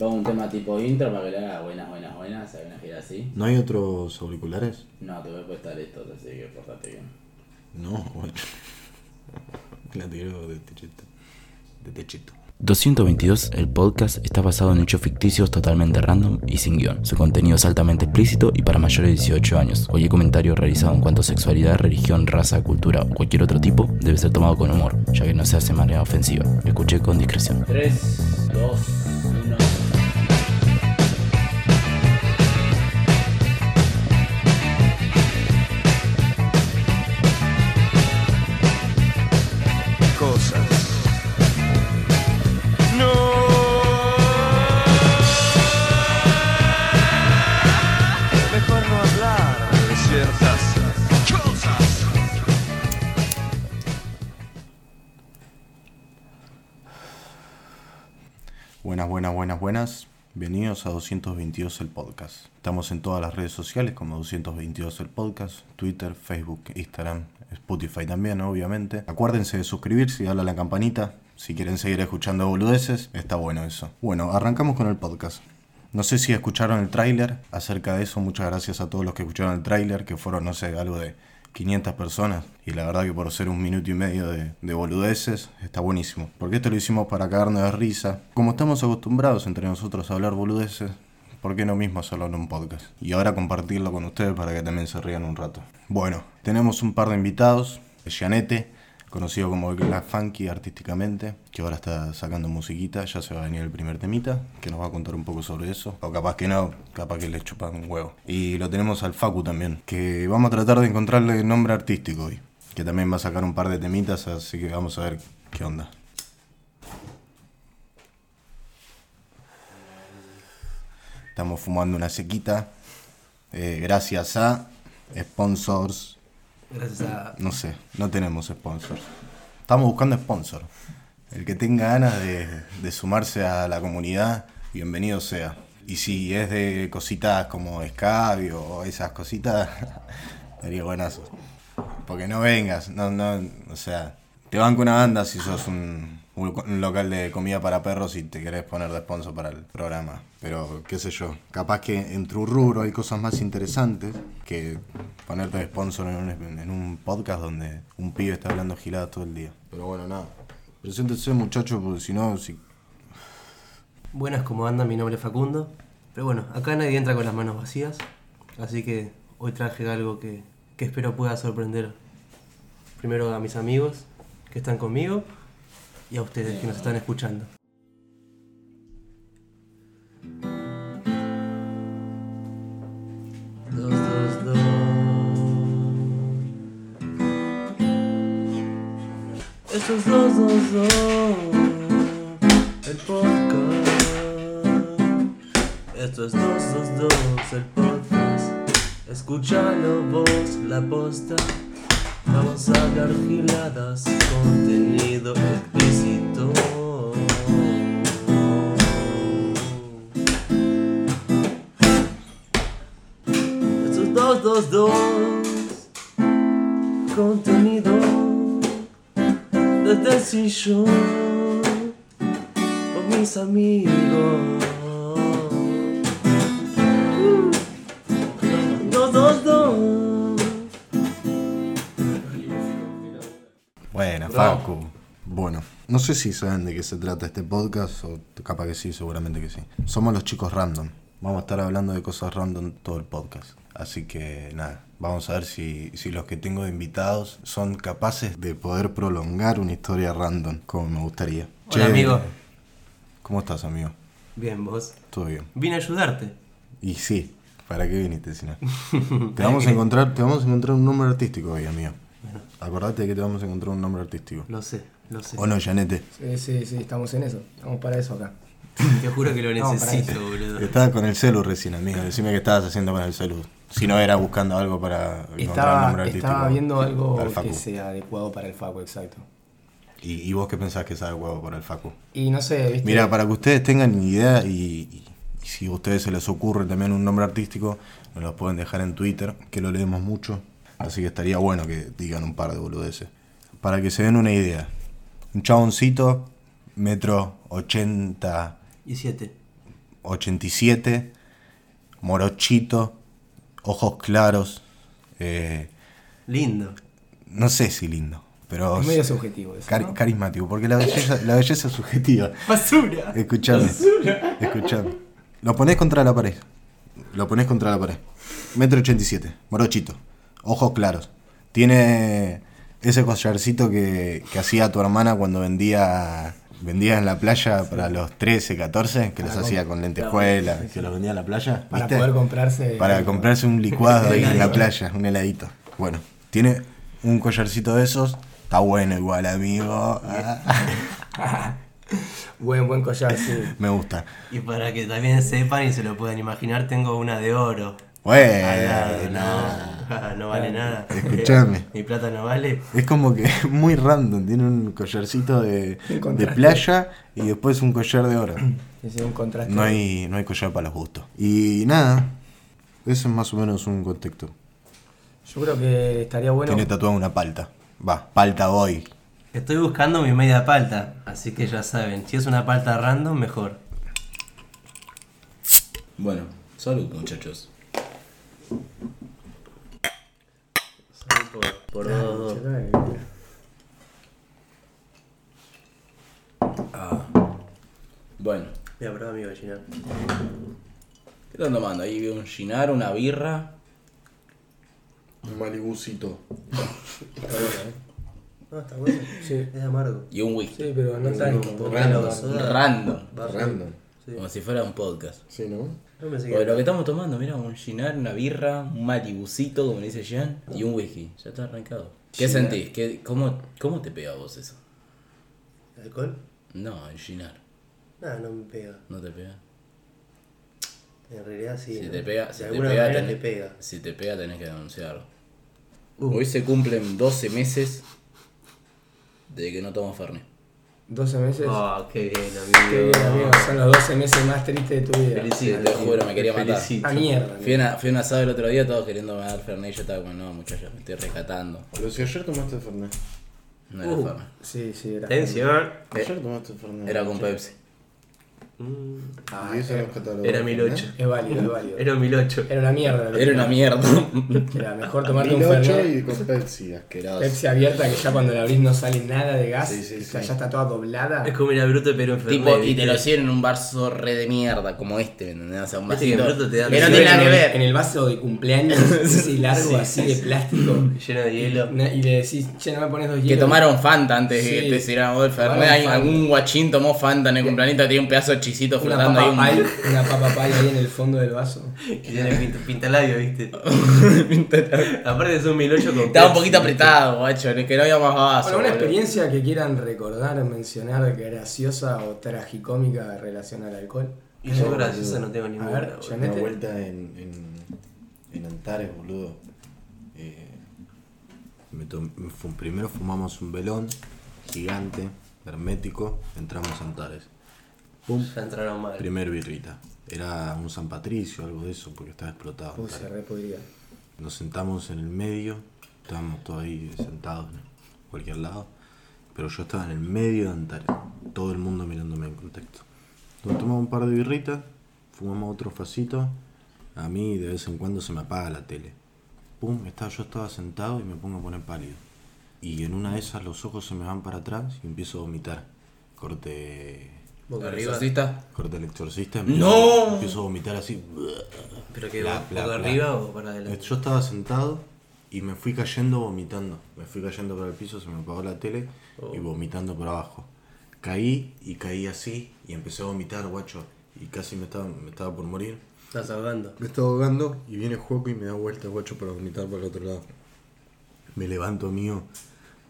pongo un tema tipo intro para que le haga buenas, buenas, buenas, hay una gira así. ¿No hay otros auriculares? No, te voy a prestar estos, así que portate bien. No, bueno. La tiro de techito. De techito. 222, el podcast, está basado en hechos ficticios totalmente random y sin guion. Su contenido es altamente explícito y para mayores de 18 años. Cualquier comentario realizado en cuanto a sexualidad, religión, raza, cultura o cualquier otro tipo debe ser tomado con humor, ya que no se hace de manera ofensiva. Escuché con discreción. 3, 2, Buenas, buenas, buenas. Bienvenidos a 222 el podcast. Estamos en todas las redes sociales como 222 el podcast, Twitter, Facebook, Instagram, Spotify también, obviamente. Acuérdense de suscribirse y darle a la campanita. Si quieren seguir escuchando boludeces, está bueno eso. Bueno, arrancamos con el podcast. No sé si escucharon el tráiler acerca de eso. Muchas gracias a todos los que escucharon el tráiler, que fueron, no sé, algo de 500 personas. Y la verdad que por ser un minuto y medio de, de boludeces, está buenísimo. Porque esto lo hicimos para cagarnos de risa. Como estamos acostumbrados entre nosotros a hablar boludeces, ¿por qué no mismo hacerlo en un podcast? Y ahora compartirlo con ustedes para que también se rían un rato. Bueno, tenemos un par de invitados. Gianete, conocido como Glass Funky artísticamente, que ahora está sacando musiquita, ya se va a venir el primer temita, que nos va a contar un poco sobre eso. O capaz que no, capaz que le chupan un huevo. Y lo tenemos al Facu también, que vamos a tratar de encontrarle nombre artístico hoy, que también va a sacar un par de temitas, así que vamos a ver qué onda. Estamos fumando una sequita, eh, gracias a sponsors Gracias a. no sé, no tenemos sponsors. Estamos buscando sponsor. El que tenga ganas de, de sumarse a la comunidad, bienvenido sea. Y si es de cositas como escabio o esas cositas, sería buenazo. Porque no vengas, no, no, o sea, te banco una banda si sos un, un lo- un local de comida para perros y te querés poner de sponsor para el programa. Pero, qué sé yo, capaz que en tu rubro hay cosas más interesantes que ponerte de sponsor en un, en un podcast donde un pibe está hablando giladas todo el día. Pero bueno, nada. Preséntese, muchachos, porque si no, si... Buenas, como anda? Mi nombre es Facundo. Pero bueno, acá nadie entra con las manos vacías. Así que hoy traje algo que, que espero pueda sorprender primero a mis amigos que están conmigo y a ustedes que nos están escuchando. Dos, dos, dos. Esto es dos, dos, dos. El podcast. Esto es 222 el podcast. Escúchalo vos, la posta. Vamos a hablar giladas, contenido explícito. Esto es 222 contenido desde el sillón con mis amigos. No sé si saben de qué se trata este podcast, o capaz que sí, seguramente que sí. Somos los chicos random. Vamos a estar hablando de cosas random todo el podcast. Así que nada, vamos a ver si, si los que tengo de invitados son capaces de poder prolongar una historia random, como me gustaría. Hola, amigo. ¿Cómo estás, amigo? Bien, vos. Todo bien. Vine a ayudarte. Y sí, ¿para qué viniste si no? te vamos a encontrar, te vamos a encontrar un nombre artístico hoy, amigo. Acordate que te vamos a encontrar un nombre artístico. Lo sé, lo sé. ¿O no, Janete? Sí, sí, sí, estamos en eso. Estamos para eso acá. Te juro que lo No, necesito, boludo. Estaba con el celu recién, amigo. Decime qué estabas haciendo con el celu. Si no era buscando algo para encontrar un Estaba, nombre artístico. estaba viendo algo que sea adecuado para el Facu, exacto. ¿Y, y vos qué pensás que es adecuado para el Facu? Y no sé, viste. Mira, para que ustedes tengan idea y, y- y si a ustedes se les ocurre también un nombre artístico, nos lo pueden dejar en Twitter, que lo leemos mucho. Así que estaría bueno que digan un par de boludeces. Para que se den una idea. Un chaboncito, metro 80, Y siete. 87, morochito, ojos claros. eh, Lindo. no sé si lindo, pero Es medio subjetivo eso. carismático, porque la belleza, la belleza es subjetiva. Basura. Escuchame, escuchame. Lo pones contra la pared. Lo pones contra la pared. Metro 87, morochito, ojos claros. Tiene ese collarcito que, que hacía tu hermana cuando vendía vendía en la playa para los 13, 14, que los hacía con lentejuelas, que los vendía en la playa. Para ¿viste? poder comprarse. Para comprarse un licuado ahí en la playa, un heladito. Bueno, tiene un collarcito de esos. Está bueno igual, amigo. Buen, buen collar, sí. me gusta. Y para que también sepan y se lo puedan imaginar, tengo una de oro. Bueno, no, no vale nada. Escuchame. Mi plata no vale. Es como que muy random. Tiene un collarcito de, de playa y después un collar de oro. Es un contraste. No hay, no hay collar para los gustos. Y nada, eso es más o menos un contexto. Yo creo que estaría bueno. Tiene tatuada una palta. Va, palta hoy. Estoy buscando mi media palta, así que ya saben, si es una palta random, mejor. Bueno, salud, muchachos. Por, por dos, dos. Bueno, Voy a probar mi gallina. ¿qué están tomando? Ahí un ginar, una birra. Un malibucito. No, está bueno. Sí. Es amargo. y un whisky. Sí, pero no. Porque Random. Random. Random. Sí. Como si fuera un podcast. Sí, ¿no? No que Porque lo que estamos tomando, mira, un ginar, una birra, un malibucito, como le dice Jean, y un whisky. Ya está arrancado. ¿Qué sentís? ¿Qué, cómo, ¿Cómo te pega a vos eso? ¿Alcohol? No, el ginar. Nada, no me pega. ¿No te pega? En realidad sí. Si ¿no? te pega, de si te alguna pega, manera tenés, te pega. si te pega tenés que denunciarlo. Uh. Hoy se cumplen 12 meses de que no tomo Fernet. 12 meses. Oh, qué bien, Qué amigo. bien, amigo. Son los 12 meses más tristes de tu vida. Felicito. Te juro, me quería matar. felicito. A mierda. Fui a, una- fui a un asado el otro día, todos queriendo dar Fernet y yo estaba como, no muchachos, me estoy rescatando. Pero si ayer tomaste Fernet. No era Uh. Fernet. Sí, sí, era. Atención. Ayer tomaste Fernet. Era con Pepsi. Mm, Ah, eso catálogo. Era 1008. Es válido, es válido. Era un 1008. Era una mierda. Era una mierda. Era mejor tomarte un 1008 Fernet. y con Pepsi, asqueroso. Pepsi abierta que ya cuando la abrís no sale nada de gas. Sí, sí, o sea, sí. ya está toda doblada. Es como ir a Bruto pero en tipo, y te lo sirven en un vaso re de mierda, como este, ¿me entendés? O sea, un que en vasito. Bruto te dan- que no tiene nada en que el- ver. En el vaso de cumpleaños, ese largo así de plástico. Lleno de hielo. Y le decís, che, no me pones dos Que hielos. tomaron Fanta antes de que te sirviéramos el Fernet. Algún guachín tomó Fanta en el cumpleaños, tiene un pedazo de chisito una flotando ahí. papa pie, Un... una papa pie ahí en el fondo del vaso. Que tiene pinta, pintalabio, ¿viste? Aparte es un 1008 con Estaba un poquito apretado, guacho, que no había más vaso. Bueno, una boludo. experiencia que quieran recordar, mencionar, graciosa o tragicómica en relación al alcohol. Y yo graciosa no tengo A ninguna. ver, boludo. Janet. Una vuelta en, en, en Antares, boludo. Eh, me primero fumamos un velón gigante, hermético, entramos a Antares. Pum, Ya entraron mal. primer birrita. Era un San Patricio, algo de eso, porque estaba explotado. Uy, se Antares. re podría. Nos sentamos en el medio, estábamos todos ahí sentados en cualquier lado, pero yo estaba en el medio de Antares, todo el mundo mirándome en contexto. Nos tomamos un par de birritas, fumamos otro facito, a mí de vez en cuando se me apaga la tele. Pum, estaba, yo estaba sentado y me pongo a poner pálido. Y en una de esas los ojos se me van para atrás y empiezo a vomitar. Corte, Boca ¿El arriba. exorcista? corte el exorcista. ¡No! Empiezo a vomitar así. ¿Pero que boca arriba o para adelante? Yo estaba sentado y me fui cayendo vomitando. Me fui cayendo por el piso, se me apagó la tele y vomitando por abajo. Caí y caí así y empecé a vomitar, guacho. Y casi me estaba, me estaba por morir. Estás ahogando. Me estaba ahogando y viene Juaco y me da vuelta, guacho, para vomitar para el otro lado. Me levanto mío,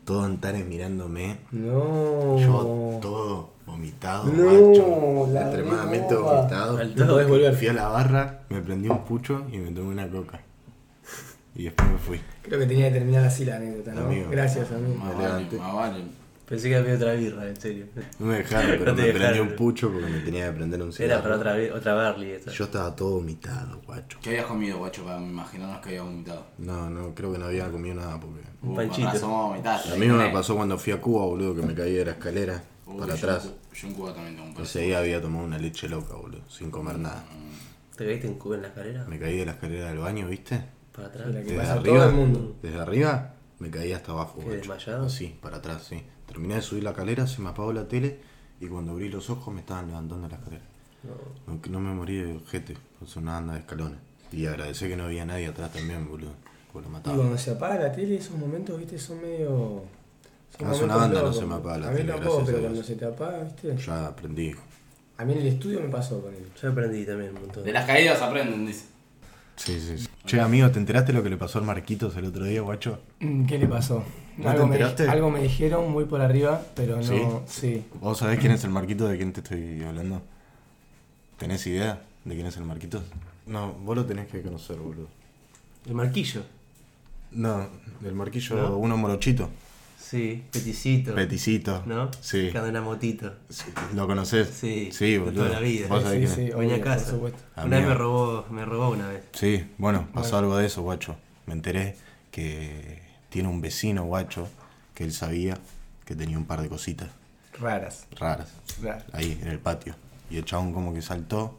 todo Antares mirándome. No. Yo todo vomitado, No, guacho. la Extremadamente vomitado. No podés volver. Fui a la barra, me prendí un pucho y me tomé una coca. Y después me fui. Creo que tenía que terminar así la anécdota, ¿no? Amigo. Gracias, amigo. Más Me vale, levanté. más vale. Pensé que había otra birra, en serio. No me dejaron, pero No me prendí dejaron. un pucho porque me tenía que prender un cigarro. Era para otra, otra Barley esta. Yo estaba todo vomitado, guacho. ¿Qué habías comido, guacho, para imaginarnos que había vomitado? No, no, creo que no había comido nada porque... Un Uh, panchito. Lo mismo me pasó cuando fui a Cuba, boludo, que me caí de la escalera Uy, para yo atrás. Yo en Cuba también tengo un perro. Ese día había tomado una leche loca, boludo, sin comer nada. ¿Te caíste en Cuba en la escalera? Me caí de la escalera del baño, ¿viste? Para atrás. La que Desde pasa arriba, todo el mundo. desde arriba me caí hasta abajo, ¿Qué, guacho. desmayado? Sí, para atrás, sí. Terminé de subir la escalera, se me apagó la tele y cuando abrí los ojos me estaban levantando la escalera. No, que no me morí de ojete, pues una anda de escalones. Y agradecer que no había nadie atrás también, boludo. Porque lo Y cuando se apaga la tele, esos momentos, viste, son medio. Son Hace una momentos banda no se me apaga la A mí tele, tampoco, a pero Dios. cuando se te apaga, viste. Ya aprendí. A mí en el estudio me pasó con él. Yo aprendí también un montón. De las caídas aprenden, dice. Sí, sí, sí. Che, amigo, ¿te enteraste lo que le pasó al Marquitos el otro día, guacho? Mm, ¿Qué le pasó? ¿No algo, te me, algo me dijeron muy por arriba, pero no. ¿Sí? Sí. ¿Vos sabés quién es el Marquito de quién te estoy hablando? ¿Tenés idea de quién es el Marquitos? No, vos lo tenés que conocer, boludo. El marquillo. No, el Marquillo, ¿No? uno morochito. Sí, peticito. Peticito. ¿No? Sí. En una motito. Sí, ¿Lo conocés? Sí, Sí, de boludo. toda la vida. ¿Vos Sí, sabés sí, quién sí? Venía a por supuesto. Una vez me robó, me robó una vez. Sí, bueno, pasó Bueno. algo de eso, guacho. Me enteré que tiene un vecino, guacho, que él sabía que tenía un par de cositas Raras. raras Raras. ahí en el patio. Y el chabón como que saltó,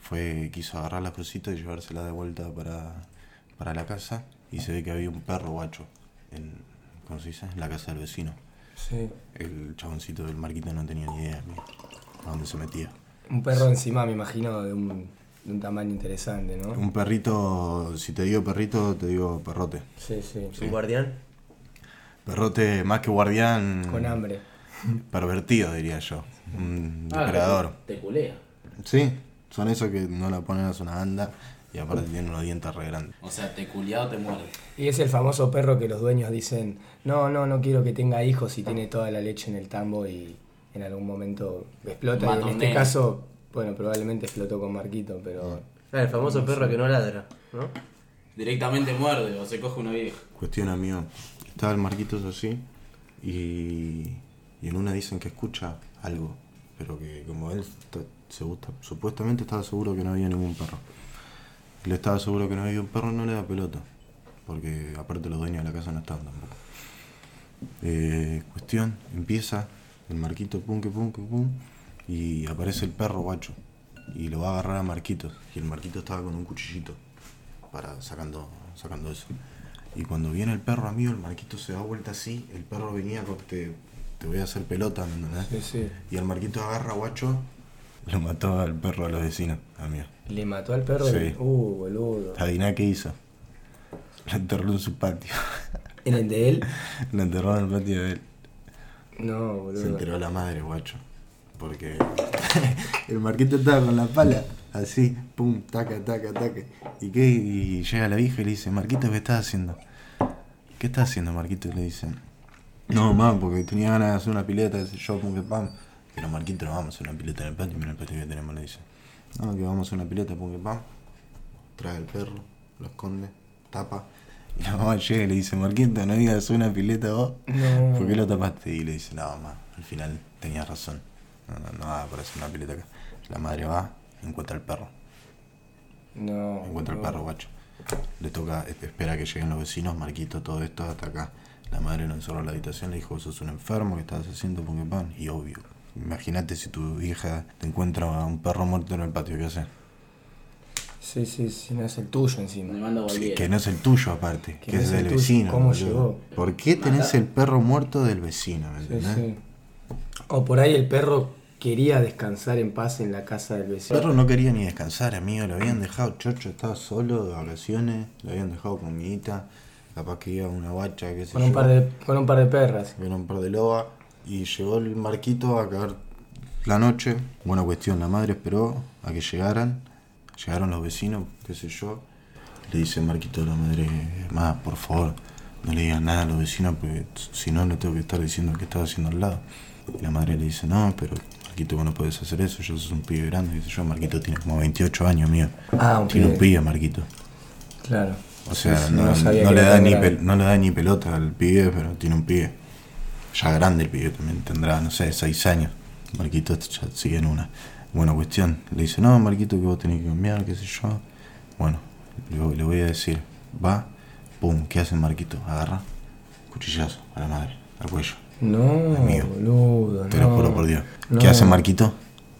fue, quiso agarrar las cositas y llevársela de vuelta para, para la casa. Y se ve que había un perro, guacho, en, ¿cómo se dice? En la casa del vecino. Sí. El chaboncito del marquito no tenía ni idea a dónde se metía. Un perro encima, me imagino, de un, de un tamaño interesante, ¿no? Un perrito, si te digo perrito, te digo perrote. Sí, sí. Un guardián. Perrote más que guardián. Con hambre. Pervertido, diría yo. Un Ah, depredador. Te culea. Sí, son esos que no la ponen a una banda y aparte tienen unos dientes re grandes. O sea, te culiado te muerde. Y es el famoso perro que los dueños dicen, no, no, no quiero que tenga hijos y tiene toda la leche en el tambo y en algún momento explota. Y en este caso, bueno, probablemente explotó con Marquito, pero... Ah, el famoso perro que no ladra, ¿no? Directamente muerde o se coge una vieja. Cuestión, amigo. Estaba el Marquitos así y, y en una dicen que escucha algo, pero que como él se gusta, supuestamente estaba seguro que no había ningún perro. Él estaba seguro que no había un perro, no le da pelota, porque aparte los dueños de la casa no estaban tampoco. Eh, cuestión, empieza el Marquito pum que pum que pum y aparece el perro guacho y lo va a agarrar a Marquitos y el Marquito estaba con un cuchillito para sacando sacando eso. Y cuando viene el perro amigo, el Marquito se da vuelta así, el perro venía con te, te voy a hacer pelota, ¿me entendés? Sí, sí. Y el Marquito agarra guacho, lo mató al perro a los vecinos, amigo. Le mató al perro. Sí. Uh, boludo. ¿Adiviná qué hizo? Lo enterró en su patio. ¿En el de él? lo enterró en el patio de él. No, boludo. Se enteró la madre, guacho. Porque el Marquito estaba con la pala, así, pum, taca, taca, taca. ¿Y qué? Y llega la vieja y le dice, Marquito, ¿qué estás haciendo? ¿Qué estás haciendo, Marquito? Y le dice, no, mamá, porque tenía ganas de hacer una pileta, ese yo, pum, que pam. Pero Marquito, no vamos a hacer una pileta en el patio, mira el patio que tenemos, le dice. No, que vamos a hacer una pileta, pum, que pam. Trae el perro, lo esconde, tapa. Y la mamá llega y le dice, Marquito, no digas hacer una pileta vos. No. ¿Por qué lo tapaste? Y le dice, no, mamá, al final tenías razón. No, no, no va a aparecer una pileta acá. La madre va, encuentra el perro. No. Encuentra el boludo. perro, guacho. Le toca, espera que lleguen los vecinos, Marquito, todo esto hasta acá. La madre lo encerró en la habitación, le dijo, sos un enfermo, que estás haciendo? Porque pan. Y obvio, imagínate si tu hija te encuentra a un perro muerto en el patio, ¿qué haces? Sí, sí, sí, no es el tuyo Me encima. manda a Sí, volver. que no es el tuyo aparte, que, no es es el del vecino. ¿Cómo boludo. llegó? ¿Por qué tenés el perro muerto del vecino? ¿me Sí, entendés? sí. O por ahí el perro quería descansar en paz en la casa del El vecino. perro no quería ni descansar, amigo. Lo habían dejado chocho, estaba solo de vacaciones. Lo habían dejado con comidita. Capaz que iba una guacha, qué sé Con yo. un par de, con un par de perras. Era un par de lobas. Y llegó el marquito a caer la noche. Buena cuestión, la madre esperó a que llegaran. Llegaron los vecinos, qué sé yo. Le dice marquito a la madre, más, por favor, no le digas nada a los vecinos porque si no le tengo que estar diciendo que estaba haciendo al lado. Y la madre le dice, no, pero Marquito, vos no puedes hacer eso, yo soy un pibe grande, sé yo. Marquito tiene como 28 años, mío. Ah, un Tiene un pibe. Marquito. Claro. O sea, Sí, sí, no, no le da ni pel- no le da ni pelota al pibe, pero tiene un pibe. Ya grande el pibe también tendrá, no sé, seis años. Marquito ya sigue en una. Buena cuestión. Le dice, no, Marquito, que vos tenés que cambiar, qué sé yo. Bueno, le, le voy a decir, va, pum, ¿qué hace Marquito? Agarra, cuchillazo a la madre, al cuello. No, Amigo, boludo. Te no. lo juro por Dios. No. ¿Qué hace Marquito?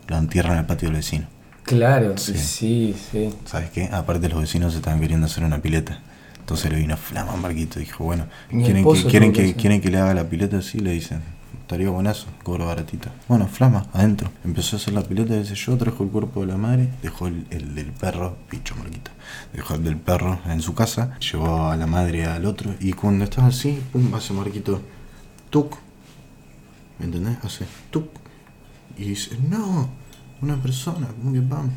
Lo entierra en el patio del vecino. Claro, Sí. sí, sí. ¿Sabes qué? Aparte los vecinos estaban queriendo hacer una pileta. Entonces le vino flama a Marquito. Dijo, bueno, ¿quieren que, quieren, que hacer. ¿quieren que le haga la pileta? Sí, le dicen. Estaría buenazo, cobro baratito. Bueno, flama, adentro. Empezó a hacer la pileta, dice yo, trajo el cuerpo de la madre, dejó el, el del perro, picho Marquito, dejó el del perro en su casa, llevó a la madre al otro, y cuando estaba así, pum, hace Marquito, tuc, ¿me entendés? Hace tuc, y dice, no, una persona, ¿cómo que pam?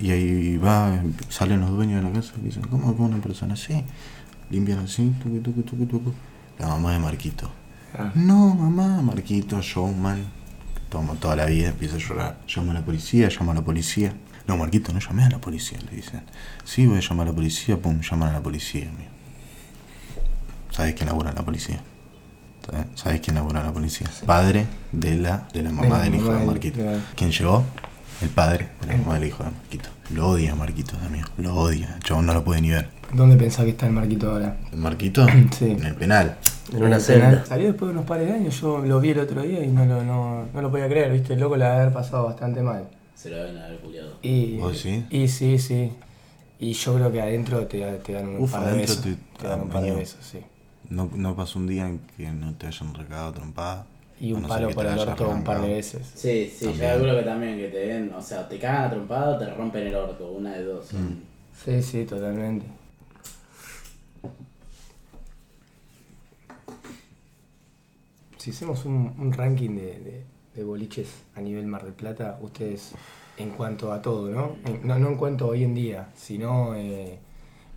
Y, ahí va, salen los dueños de la casa y dicen, ¿cómo que una persona así? Limpian así, tucu, tucu, tucu, tucu. La mamá de Marquito. Ah. No, mamá, Marquito, showman. Toma toda la vida, empieza a llorar. Llama a la policía, llama a la policía. No, Marquito, no llamé a la policía, le dicen. Sí, voy a llamar a la policía, pum, llaman a la policía, amigo. ¿Sabes quién labura en la policía? ¿Sabes- ¿Sabes quién labura en la policía? Padre de la, de la mamá la del hijo de Marquito. ¿Quién llegó? El padre de la mamá del hijo de Marquito. Lo odia Marquito, amigo. Lo odia. El chabón no lo puede ni ver. ¿Dónde pensás que está el Marquito ahora? ¿El Marquito? Sí. En el penal. En una El celda. Salió después de unos pares de años, yo lo vi el otro día y no lo, no, no lo podía creer, viste, el loco la haber pasado bastante mal. Se lo deben haber culiado. Y, ¿Vos decís? y sí, sí. Y yo creo que adentro te, te dan un Uf, par de adentro besos. te- Te, dan un par de besos, sí. No, no pasó un día en que no te hayan recagado trompada. Y un palo por el orto un par de veces. Sí, sí, También. yo calculo que también que te den, o sea, te cagan a trompada o te rompen el orto, una de dos. Mm. Sí, sí, totalmente. Si hacemos un, un ranking de, de- de boliches a nivel Mar del Plata, ustedes, en cuanto a todo, ¿no? En- no, no en cuanto a hoy en día, sino eh,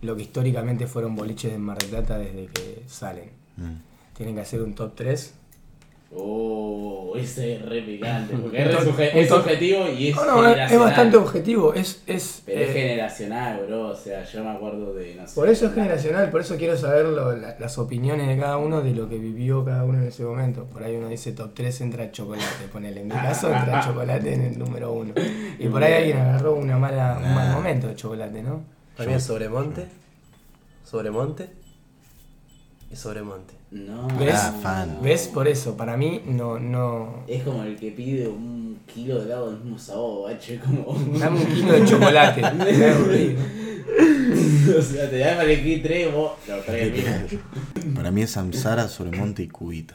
lo que históricamente fueron boliches de Mar del Plata desde que salen. Mm. Tienen que hacer un top 3. Oh, ese es re picante, porque es, re subjetivo y es No, no, es- bastante objetivo. Es, es, Pero es eh, generacional, bro, o sea, yo me acuerdo de, no sé. Por eso es generacional, por eso quiero saber lo- la- las opiniones de cada uno de lo que vivió cada uno en ese momento. Por ahí uno dice top 3 entra chocolate, ponele. En mi caso entra chocolate en el número 1. Y por ahí alguien agarró una mala, un mal momento de chocolate, ¿no? Para mí es Sobremonte, Sobremonte y Sobremonte. No. ¿Ves? Ah, fan. ¿Ves? Por eso, para mí no, no. Es como el que pide un kilo de helado del mismo sabor, bacho, como... Dame un kilo de chocolate. O sea, te da para elegir tres, vos lo. Para mí es Samsara, Sobremonte y Cubito.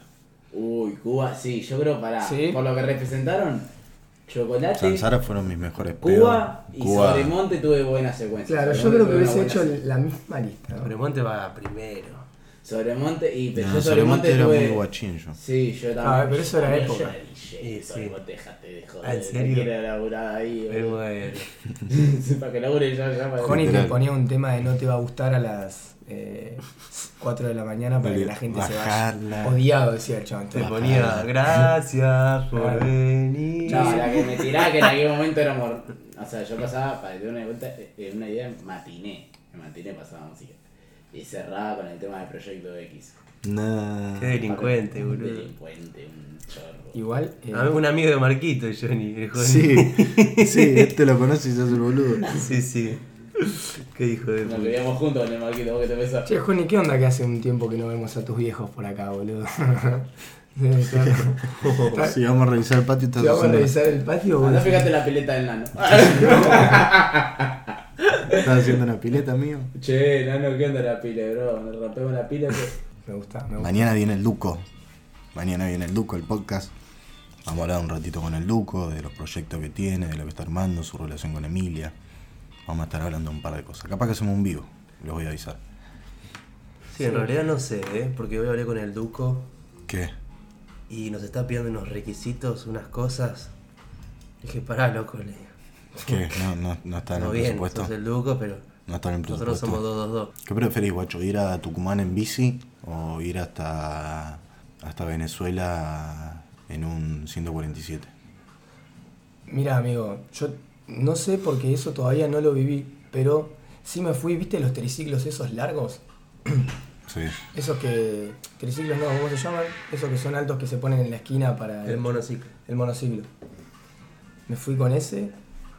Uy, Cuba, sí, yo creo para... Sí. Por lo que representaron, chocolate, Samsara fueron mis mejores Cuba pedos. y Sobremonte tuve buena secuencia. Claro, yo creo que hubiese hecho la misma lista. ¿no? Sobremonte va primero. Sobremonte y pero No, yo Sobremonte Sobremonte era tuve... muy guachín yo. Sí, yo también. Ah, pero eso era Yo época. era DJ, Sí, sí. Sobremonte, dejate de joder. Ah, ¿en no serio? quiero laburar ahí. Pero para que labure ya para... Connie te ponía un tema de no te va a gustar a las eh, 4 de la mañana para que la gente se vaya. Odiado, decía el chabón. Te ponía gracias por Claro. venir. No, la que me tiraba que en aquel momento era mor... O sea, yo pasaba, para que te una, vuelta, eh, una idea, matiné. En matiné pasaba música. Y cerraba con el tema de Proyecto X. Nah. Qué delincuente, Un boludo. delincuente, un chorro. Igual, eh, A mí un amigo de Marquito, Johnny. el Johnny. Sí, sí, este lo conoce y se hace el boludo. sí, sí. Qué hijo de Nos vivíamos juntos en el marquito, vos que te pensás. Che, Joni, ¿qué onda que hace un tiempo que no vemos a tus viejos por acá, boludo? Estar- Si vamos a revisar el patio, ¿Te vamos a revisar el patio, Andá, boludo? fíjate la pileta del nano. estás haciendo una pileta, mío. che, nano, ¿qué onda la pila, bro? Nos rompemos la pila. que- Me gusta, me gusta. Mañana viene el Duco. Mañana viene el Duco, el podcast. Vamos a hablar un ratito con el Duco, de los proyectos que tiene, de lo que está armando, su relación con Emilia. Vamos a estar hablando un par de cosas. Capaz que hacemos un vivo, les voy a avisar. Sí, en realidad no sé, ¿eh? Porque hoy hablé con el Duco ¿Qué? y nos está pidiendo unos requisitos, unas cosas. Dije, pará, loco, le ¿Qué? No, no, no está en No el bien, presupuesto. sos el Duco, pero No está en el presupuesto. nosotros somos 222. ¿Qué preferís, guacho? ¿Ir a Tucumán en bici o ir hasta, hasta Venezuela en un 147? Mira, amigo, yo no sé porque eso todavía no lo viví, pero sí me fui, ¿viste los triciclos esos largos? Sí. Esos que. Triciclos no, ¿cómo se llaman? Esos que son altos que se ponen en la esquina para El monociclo. el monociclo. Me fui con ese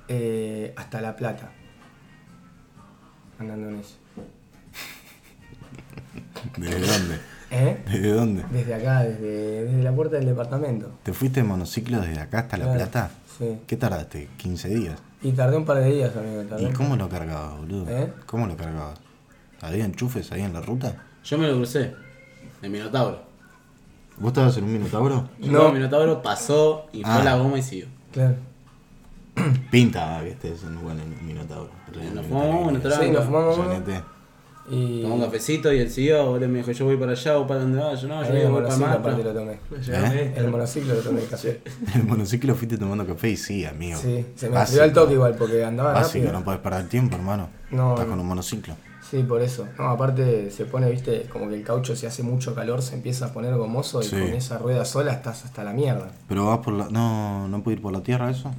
eh, hasta La Plata. Andando en ese. ¿Desde dónde? ¿Eh? ¿Desde dónde? Desde acá, desde, desde la puerta del departamento. ¿Te fuiste en monociclo desde acá hasta La Plata? Sí. ¿Qué tardaste? ¿15 días? Y tardé un par de días, amigo. Tardé ¿Y cómo lo cargabas, boludo? ¿Eh? ¿Cómo lo cargabas? ¿Había enchufes ahí en la ruta? Yo me lo crucé. En Minotauro. ¿Vos estabas en un minotauro? No. en Minotauro pasó y fue Ah. la goma y siguió. Claro. Pinta que estés en un buen minotauro. Nos fumamos uno, Sí, nos fumamos uno. Y. Tomó un cafecito y él siguió, boludo, me dijo, yo voy para allá o para donde va. Yo no, yo el voy para Mata. lo tomé. ¿Eh? El monociclo lo tomé el café. En el monociclo fuiste tomando café y sí, amigo. Sí, se me enfrió al toque igual porque andaba Básico, rápido. no podés perder tiempo, hermano. No, Estás con un monociclo. Sí, por eso. No, aparte se pone, viste, como que el caucho si hace mucho calor se empieza a poner gomoso y Sí. con esa rueda sola estás hasta la mierda. Pero vas por la. No, no puede ir por la tierra eso.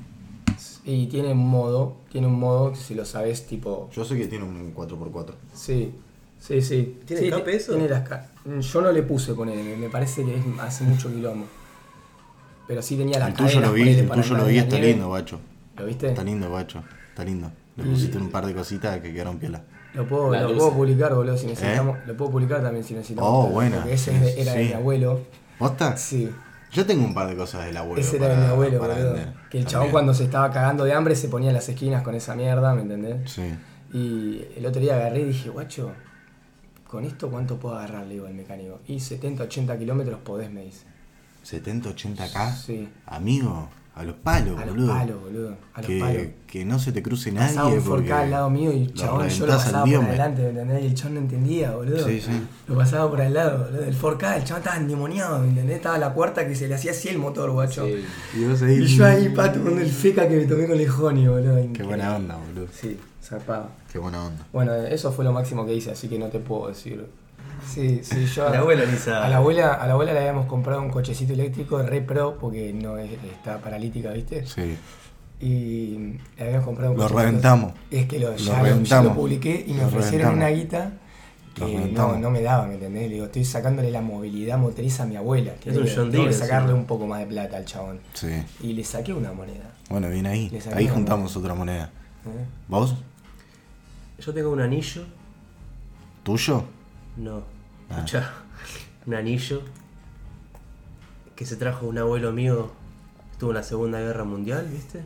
Y tiene un modo, tiene un modo que si lo sabes, tipo. Yo sé que tiene un 4x4. Sí, sí, sí. ¿Tiene Sí, escape eso? Tiene las ca- Yo no le puse poner, me, me parece que es- hace mucho quilombo. Pero sí tenía las El tuyo lo vi, el tuyo lo vi, está nieve. lindo, bacho. ¿Lo viste? Está lindo, bacho. Está lindo. Le Y- pusiste un par de cositas que quedaron piola. Lo puedo, La lo puedo publicar, boludo, si necesitamos. Lo puedo publicar también si necesitamos. Oh, Porque buena. ese era de Sí. mi abuelo. ¿Posta? Sí. Yo tengo un par de cosas del abuelo. Ese era para- mi abuelo, para boludo. vender. Que el chabón También. cuando se estaba cagando de hambre se ponía en las esquinas con esa mierda, ¿me entendés? Sí. Y el otro día agarré y dije, guacho, ¿con esto cuánto puedo agarrar? Le digo al mecánico. Y 70, 80 kilómetros podés, me dice. 70, 80k. Sí. Amigo, a los palos, A los boludo. palos, boludo. A los palos. que, que no se te cruce nadie. Pasaba un 4K al lado mío y el chabón yo lo pasaba por adelante, ¿me entendés? Y el chabón no entendía, boludo. Sí, sí. Lo pasaba por al lado, boludo. El 4K, el chabón estaba endemoniado, ¿me entendés? Estaba la cuarta que se le hacía así el motor, guacho. Sí. Y vos ahí. Y yo ahí, pa, tomando el feca que me tomé con el Joni, boludo. Qué Increíble. buena onda, boludo. Sí, zarpado. Qué buena onda. Bueno, eso fue lo máximo que hice, así que no te puedo decir. Sí, sí, yo. A la abuela ni sabe. A la abuela, a la abuela le habíamos comprado un cochecito eléctrico re pro porque no es- está paralítica, ¿viste? Sí. Y le habíamos comprado un Lo cochecito. reventamos. Es que lo, Lo ya, reventamos. lo publiqué y me Lo ofrecieron reventamos. una guita que no, no me daba, ¿me entendés? Le digo, estoy sacándole la movilidad motriz a mi abuela. Que Es un John tengo que Deere, sacarle un poco más de plata al chabón. Sí. Y le saqué una moneda. Bueno, bien ahí. Ahí juntamos otra moneda. ¿eh? ¿Vos? Yo tengo un anillo. ¿Tuyo? No. Ah. Un anillo. Que se trajo un abuelo mío. Estuvo en la Segunda Guerra Mundial, ¿viste?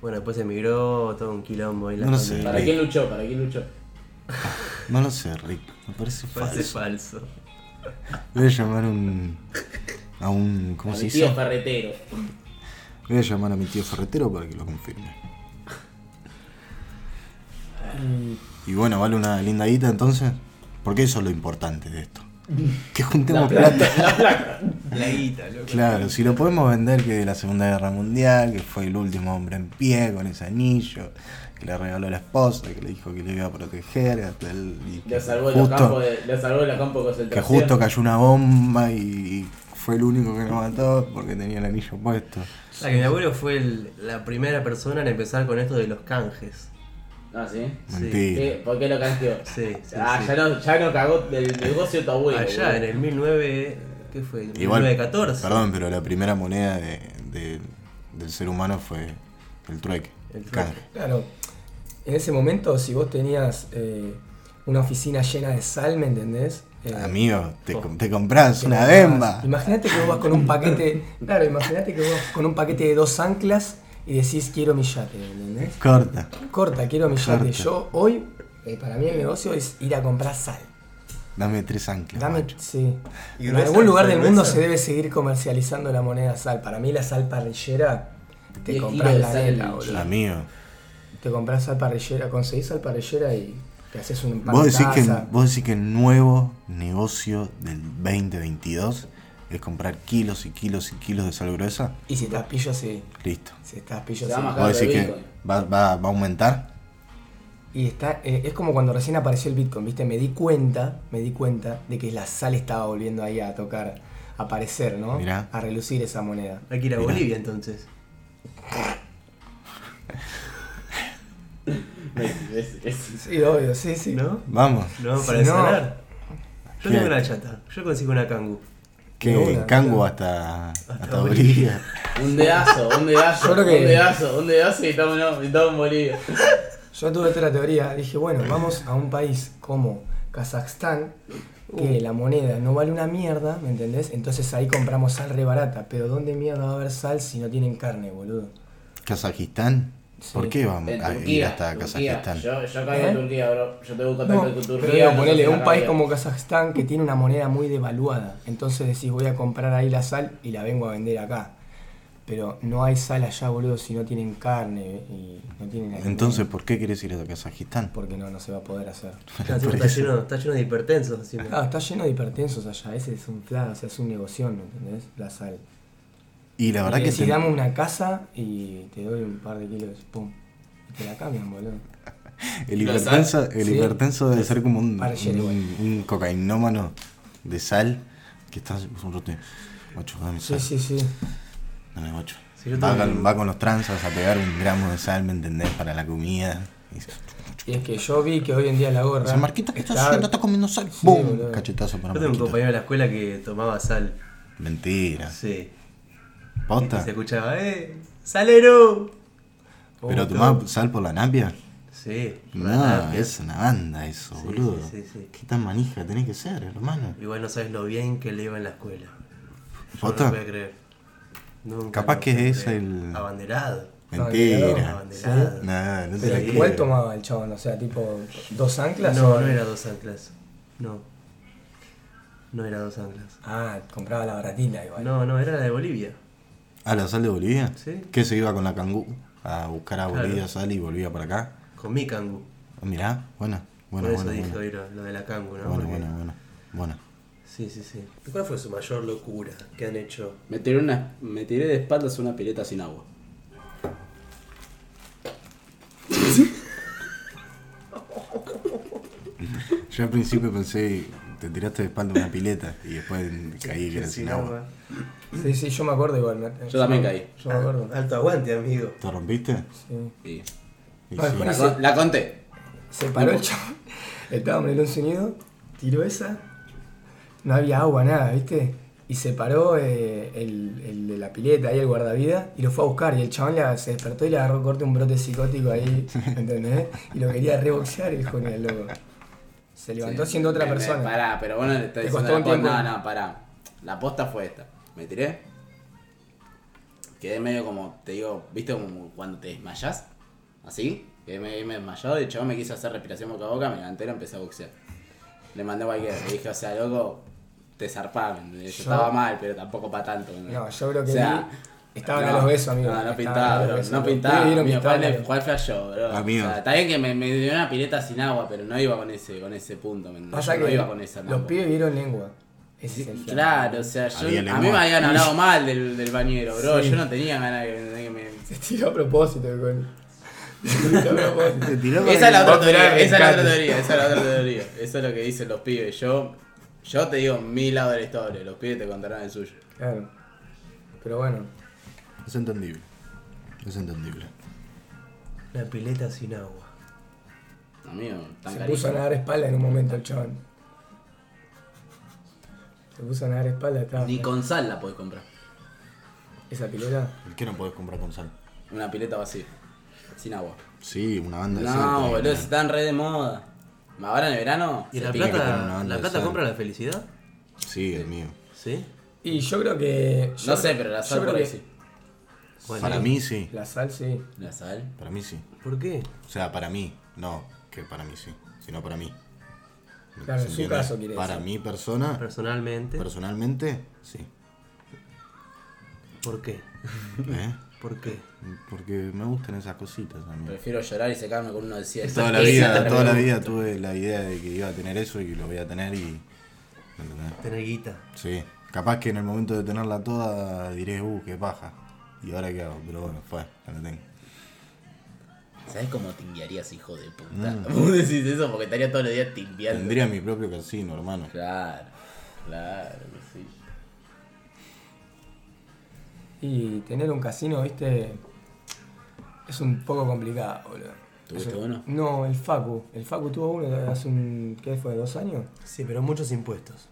Bueno, después emigró, todo un quilombo ahí la No lo sé. ¿Para quién luchó? ¿Para quién luchó? No lo sé, Rick. Me parece Parece falso. falso. Voy a llamar un. a un. ¿Cómo A se mi tío ferretero. Voy a llamar a mi tío ferretero para que lo confirme. Y Y bueno, vale una linda guita entonces. Porque eso es lo importante de esto. Que juntemos plata. La guita, loco. Claro, si lo podemos vender que de la Segunda Guerra Mundial, que fue el último hombre en pie con ese anillo, que le regaló la esposa, que le dijo que le iba a proteger, hasta el, y que Le salvó, justo, campos de, le salvó de la campo de que justo cayó una bomba y fue el único que lo mató porque tenía el anillo puesto. La que mi abuelo fue el- la primera persona en empezar con esto de los canjes. Ah, ¿sí? Mentira. ¿Qué? ¿Por qué lo canjeó? Sí, sí, ah, sí. Ya, no, ya no cagó del negocio tu abuelo. Allá boludo. en el 19... ¿Qué fue? Igual, 1914. perdón, pero la primera moneda de, de- del ser humano fue el trueque. El trueque. Claro, en ese momento, si vos tenías eh, una oficina llena de sal, ¿me entendés? Eh, Amigo, te, Oh. te compras una bemba. Imagínate que vos vas con un paquete, claro, imagínate que vos vas con un paquete de dos anclas y decís quiero mi yate, ¿me entendés? Corta. Corta, quiero mi yate. Yo hoy, eh, para mí el negocio es ir a comprar sal. Dame tres anclas. Dame, macho. sí. ¿Y En algún lugar del mundo se debe seguir comercializando la moneda sal. Para mí la sal parrillera, te 10 compras la sal neta, en boludo. Amigo. Te compras sal parrillera, conseguís sal parrillera y te haces un pan Vos de decís, que, vos decís que el nuevo negocio del 2022 es comprar kilos y kilos y kilos de sal gruesa. Y si estás pillo, sí. Listo. Si estás pillo, Se sí. Vos decís que va, va- va a aumentar. Y está, eh, es como cuando recién apareció el Bitcoin, ¿viste? Me di cuenta, me di cuenta de que la sal estaba volviendo ahí a tocar, a aparecer, ¿no? Mirá. A relucir esa moneda. Hay que ir a Mirá. Bolivia entonces. Es- es- Sí, obvio, sí, sí. ¿No? Vamos. No, Si para no- desalar. Yo tengo una chata. Yo consigo una cangu. Que en Cango hasta, hasta, Bolivia. Un dedazo, un dedazo, Yo creo que- un dedazo, un dedazo y estamos, no, y estamos en Bolivia. Yo tuve otra teoría, dije, bueno, vamos a un país como Kazajstán, que la moneda no vale una mierda, ¿me entendés? Entonces ahí compramos sal re barata. Pero ¿dónde mierda va a haber sal si no tienen carne, boludo? ¿Kazajistán? Sí. ¿Por qué vamos En a ir hasta Turquía. Kazajistán? Yo, yo caigo ¿Eh? en Turquía, bro. Yo tengo No, contacto con Turquía. pero digo, no ponele, un país como Kazajstán que tiene una moneda muy devaluada. Entonces decís, voy a comprar ahí la sal y la vengo a vender acá. Pero no hay sal allá, boludo, si no tienen carne y no tienen. Entonces, ¿por qué querés ir a Kazajistán? Porque no, no se va a poder hacer. Está, lleno, está lleno de hipertensos. Ah, está lleno de hipertensos allá. Ese es un plan, o sea, es un negocio, ¿me entendés? La sal. Y la verdad y que te- dame una casa y te doy un par de kilos, pum. Y te la cambian, boludo. el hipertenso, el Sí. hipertenso debe ser como un, ayer, un, un cocainómano de sal que está un rote. Ocho, dame Sí, sal. sí, sí. Dame ocho. Sí, yo va, con, va con los tranzas a pegar un gramo de sal, ¿me entendés? Para la comida. Y dice, Y es que yo vi que hoy en día la gorra. dice, Marquita, ¿qué estás está- haciendo? ¿Estás comiendo sal? Sí, ¡Bum! Cachetazo para Yo tengo un compañero de la escuela que tomaba sal. Mentira. Sí. Y ¿Posta? se escuchaba, ¡eh! ¡Salero! ¿Pero Oh, tomás sal por la napia? Sí. No, Napia. es una banda eso, Sí, boludo. sí, sí, sí. ¿Qué tan manija tenés que ser, hermano? Igual no sabes lo bien que le iba en la escuela. Yo ¿Posta? no lo voy a creer. Nunca Capaz que es creer. el- Abanderado. Mentira. Abanderado. No, no Pero igual tomaba el chabón, o sea, tipo, dos anclas. No, o- no era dos anclas. No. No era dos anclas. Ah, compraba la baratita igual. No, no, era la de Bolivia. ¿Ah, la sal de Bolivia? Sí. ¿Qué se iba con la cangú? A buscar a Claro. Bolivia sal y volvía para acá. Con mi cangu. Ah, Mirá, buena, buena, Por eso buena. dije buena. hoy lo, lo de la cangu, ¿no? Buena, Porque- buena, buena, buena. Sí, sí, sí. ¿Y ¿Cuál fue su mayor locura que han hecho? Me tiré, una, me tiré de espaldas una pileta sin agua. Yo al principio pensé, te tiraste de espalda una pileta y después caí que era sin agua. Sí, sí, yo me acuerdo igual. me- Yo también caí. Yo me acuerdo. Alto aguante, amigo. ¿Te rompiste? Sí. Y Y No, sí. después la, la conté. Se paró el chabón. Estábamos en el Once Unido, tiró esa. No había agua, nada, ¿viste? Y se paró eh, el, el de la pileta ahí, el guardavida, y lo fue a buscar. Y el chabón le- se despertó y le agarró corte un brote psicótico ahí, ¿entendés? Y lo quería reboxear el hijo el loco. Se levantó Sí. siendo otra Me- me- persona. Pará, pero bueno, le está Te diciendo la posta. No, no, pará. La posta fue esta. Me tiré. Quedé medio como, te digo, ¿viste como cuando te desmayás? Así. Quedé medio desmayado y el chabón me quiso hacer respiración boca a boca, me levanté y lo empecé a boxear. Le mandé cualquiera. Le dije, o sea, loco, te zarpá, ¿me entendés? Yo Yo- estaba mal, pero tampoco para tanto. No, yo creo que O sea, vi- estaban no, a los besos, amigo. No, no pintaba, bro, besos. no pintaba. vieron que Amigo, ¿cuál, estaban- ¿Cuál flashó, bro? Amigo. O sea, está bien que me, me dio una pileta sin agua, pero no iba con ese, con ese punto, ¿me? Pasa no que iba con esa los pibes vieron lengua. Ese es el flaco. Claro, o sea, yo, a mí me habían hablado mal del, del bañero, bro. Sí. Yo no tenía ganas de que, que me. Se tiró a propósito, con. Se tiró a propósito. Te tiró para Esa es la otra teoría, esa es la otra teoría, esa es la otra teoría. Eso es lo que dicen los pibes. Yo, yo te digo mi lado de la historia, los pibes te contarán el suyo. Claro. Pero bueno, Es entendible. Es entendible. Una pileta sin agua. Amigo, tan se carísimo. puso a nadar espalda en un momento el chabón. Se puso a nadar espalda, estaba. Ni con sal la podés comprar. Esa pileta. ¿Por qué no podés comprar con sal? Una pileta vacía, sin agua. Sí, una banda de sal. No, boludo, están re de moda. Ahora en el verano. ¿Y Se la tiene que tener una plata, banda la de plata sal. compra la felicidad? Sí, el mío. ¿Sí? Y yo creo que. yo No sé, creo- pero la yo sal creo por ahí que sí. Bueno, Para mí sí. La sal sí. La sal. Para mí sí. ¿Por qué? O sea, para mí. No, que para mí sí. Sino para mí. Claro, en ¿Se su entiende? caso quiere Para decir. mi persona, Personalmente. personalmente, sí. ¿Por qué? ¿Eh? ¿Por qué? Porque me gustan esas cositas a mí. Prefiero llorar y secarme con uno del cielo. Toda la vida, toda la vida tuve la idea de que iba a tener eso y que lo voy a tener y. ¿me entendés? Tener guita. Sí. Capaz que en el momento de tenerla toda diré, uh, qué paja. ¿Y ahora qué hago? Pero bueno, fue, ya la tengo. ¿Sabes cómo timbiarías, hijo de puta? Mm. Vos decís eso porque estaría todos los días timbiando. Tendría mi propio casino, hermano. Claro, claro que sí. Y tener un casino, viste. Es un poco complicado, boludo. ¿Tuviste Eso- uno? No, el Facu. El Facu tuvo uno hace un. ¿Qué fue? ¿Dos años? Sí, pero muchos impuestos.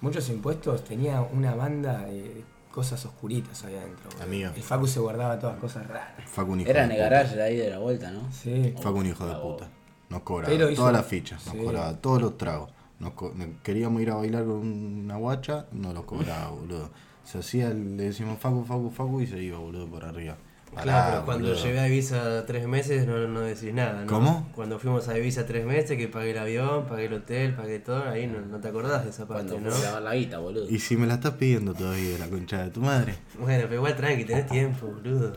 Muchos impuestos. Tenía una banda de cosas oscuritas ahí adentro. boludo. Amigo. El Facu se guardaba todas cosas raras. Facu un hijo Era de en el puta. garage de ahí de la vuelta, ¿no? Sí. Facu un hijo de puta. Nos cobraba Pero hizo- todas las fichas, nos sí. cobraba todos los tragos, Nos co- queríamos ir a bailar con una guacha, no los cobraba, boludo. Se hacía, el- le decimos Facu, Facu, Facu y se iba, boludo, por arriba. Claro, pero cuando boludo. llevé a Ibiza tres meses no, no decís nada, ¿no? ¿Cómo? Cuando fuimos a Ibiza tres meses, que pagué el avión, pagué el hotel, pagué todo, ahí no, no te acordás de esa parte, Cuando ¿no? lavar la guita, boludo. Y si me la estás pidiendo todavía, la concha de tu madre. Bueno, pero igual tranqui, tenés tiempo, boludo.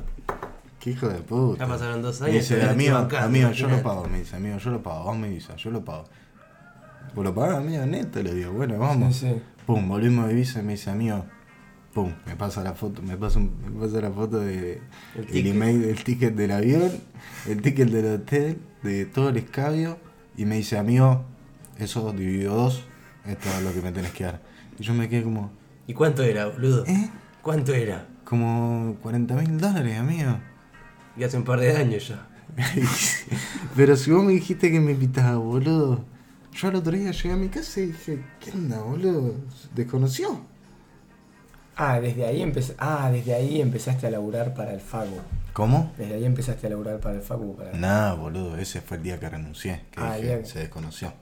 Qué hijo de puta. Ya pasaron dos años y dice, amigo, bancando, amigo, yo lo pago, me dice, amigo, yo lo pago, vos me dices, yo lo pago. ¿Vos lo pagás, amigo? Neto, le digo, bueno, vamos. Sí, sí. Pum, volvimos a Ibiza y me dice, amigo, pum, me pasa la foto, me pasa, un- me pasa la foto de El el, ticket. email del ticket del avión, el ticket del hotel, de todo el escabio, y me dice, amigo, eso dividido dos, esto es lo que me tenés que dar. Y yo me quedé como, ¿Y cuánto era, boludo? ¿eh? ¿Cuánto era? Como 40 mil dólares, amigo. Y hace un par de años ya. Pero si vos me dijiste que me invitabas, boludo. Yo al otro día llegué a mi casa y dije, ¿qué onda, boludo? ¿Desconoció? Ah, desde ahí empecé, ah, desde ahí empezaste a laburar para el Facu. ¿Cómo? Desde ahí empezaste a laburar para el Facu. Para... Nada, boludo, ese fue el día que renuncié, que Ah, dije, bien. se desconoció.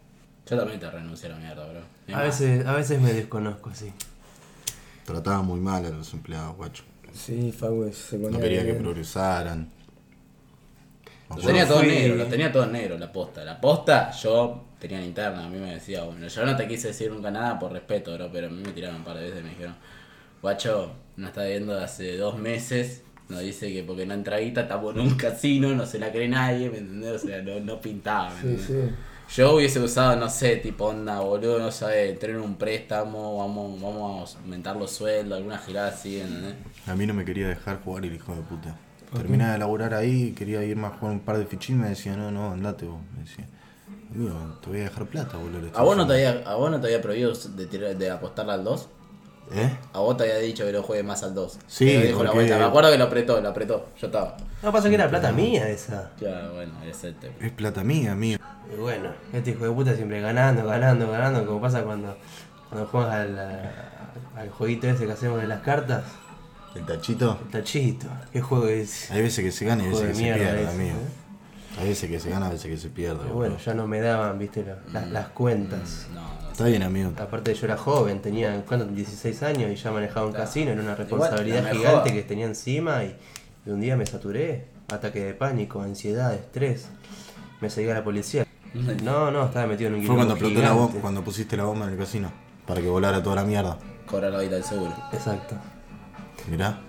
Yo también te renuncié a la mierda, bro. A más, veces, a veces me desconozco así. Trataba muy mal a los empleados, guacho. Sí, Facu se ponía No quería que progresaran. Los tenía fui- negros, los tenía todos negros, la posta. La posta, yo tenía en interna, a mí me decía, bueno, yo no te quise decir nunca nada por respeto, bro, pero a mí me tiraron un par de veces y me dijeron, guacho, no está viendo hace dos meses, nos dice que porque no entra guita, estamos en un casino, no se la cree nadie, ¿me entendés? O sea, no, no pintaba, ¿me Sí, entendés? sí. Yo hubiese usado, no sé, tipo onda, boludo, no entré en un préstamo, vamos, vamos a aumentar los sueldos, alguna girada así, ¿entendés? A mí no me quería dejar jugar el hijo de puta. Terminaba de laburar ahí, quería irme a jugar un par de fichín, me decía, no, no, andate vos. Me decía, amigo, te voy a dejar plata, boludo. ¿A vos, no te diciendo". había, ¿A vos no te había prohibido de, tirar, de apostarle al 2? ¿Eh? A vos te había dicho que no juegue más al 2. Sí, lo dijo la vuelta. Me acuerdo que lo apretó, lo apretó. Yo estaba. No, pasa que era plata mía esa. Claro, bueno, ese te... Es plata mía, amigo. Y bueno, este hijo de puta siempre ganando, ganando, ganando, como pasa cuando, cuando juegas al, al jueguito ese que hacemos de las cartas. El tachito. El tachito, ¿qué juego es? Hay veces que se gana y veces que se pierde, ese, amigo. ¿eh? Hay veces que se gana, a veces que se pierde. Pero bueno, ya no me daban, viste, la- las- las cuentas. No, no. Está bien, amigo. Aparte yo era joven, tenía ¿cuánto? 16 años y ya manejaba un casino, era una responsabilidad gigante que tenía encima y, y un día me saturé, ataque de pánico, ansiedad, estrés, me seguía la policía. No, no, estaba metido en un Fue cuando explotó la bomba, cuando pusiste la bomba en el casino. Para que volara toda la mierda. Cobrar la vida del seguro. Exacto. Mirá.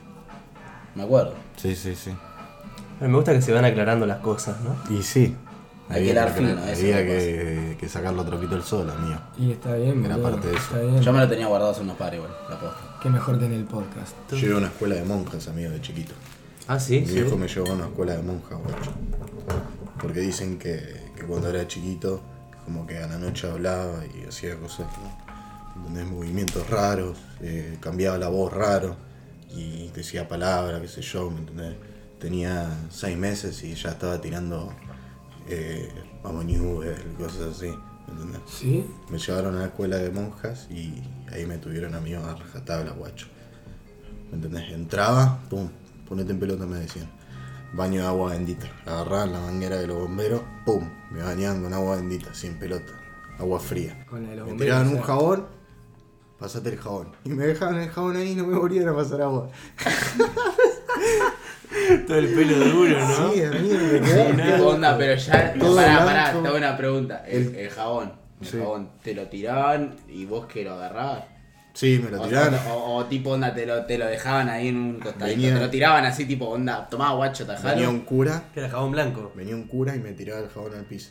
Me acuerdo. Sí, sí, sí. Pero me gusta que se van aclarando las cosas, ¿no? Y sí. Hay que dar fino, eso había que, que sacarlo trapito al sol, amigo. Y está bien, Era boludo, parte de eso. Bien. Yo me lo tenía guardado hace unos pares igual, la posta. Qué mejor que en el podcast. Yo iba a una escuela de monjas, amigo, de chiquito. Ah, sí, Mi sí. viejo me llevó a una escuela de monjas, guacho. Porque dicen que, que cuando era chiquito, como que a la noche hablaba y hacía cosas, ¿no? ¿Entendés? Movimientos raros, eh, cambiaba la voz raro y decía palabras, qué sé yo, ¿me entendés? Tenía seis meses y ya estaba tirando eh, Vamos Newell, cosas así, ¿me entendés? ¿Sí? Me llevaron a la escuela de monjas y ahí me tuvieron amigos a rajatabla, guacho. ¿Me entendés? Entraba, pum, ponete en pelota, me decían. Baño de agua bendita. Agarraban la manguera de los bomberos, pum, me bañaban con agua bendita, sin pelota. Agua fría. Con la de los me bomberos, tiraban un jabón, pasate el jabón. Y me dejaban el jabón ahí y no me volvían a pasar agua. Todo el pelo duro, ¿no? Sí, amigo, me quedaba- Tipo, onda, pero ya. Todo pará, blanco. pará, te hago una pregunta. El, jabón. El Sí. jabón, ¿te lo tiraban y vos que lo agarrabas? Sí, me lo O, tiraban. o- o tipo onda, te lo, te lo dejaban ahí en un costadito. Venía- Te lo tiraban así, tipo onda, tomá guacho, tajalo. Venía un cura, Que era jabón blanco. venía un cura y me tiraba el jabón al piso.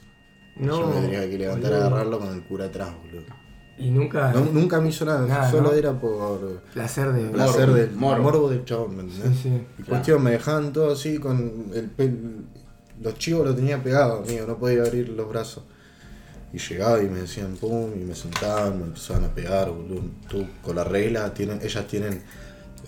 No. Yo me tenía que levantar a agarrarlo con el cura atrás, boludo. Y nunca. No, nunca me hizo nada, Nada, solo ¿no? era por Placer de. placer del morbo. morbo. del chabón, ¿me entendés? Sí, sí. Y cuestión, me dejaban todo así con el pel... Los chivos los tenía pegados, amigo, no podía abrir los brazos. Y llegaba y me decían pum, y me sentaban, me empezaban a pegar, boludo. Tú, con la regla, tienen, ellas tienen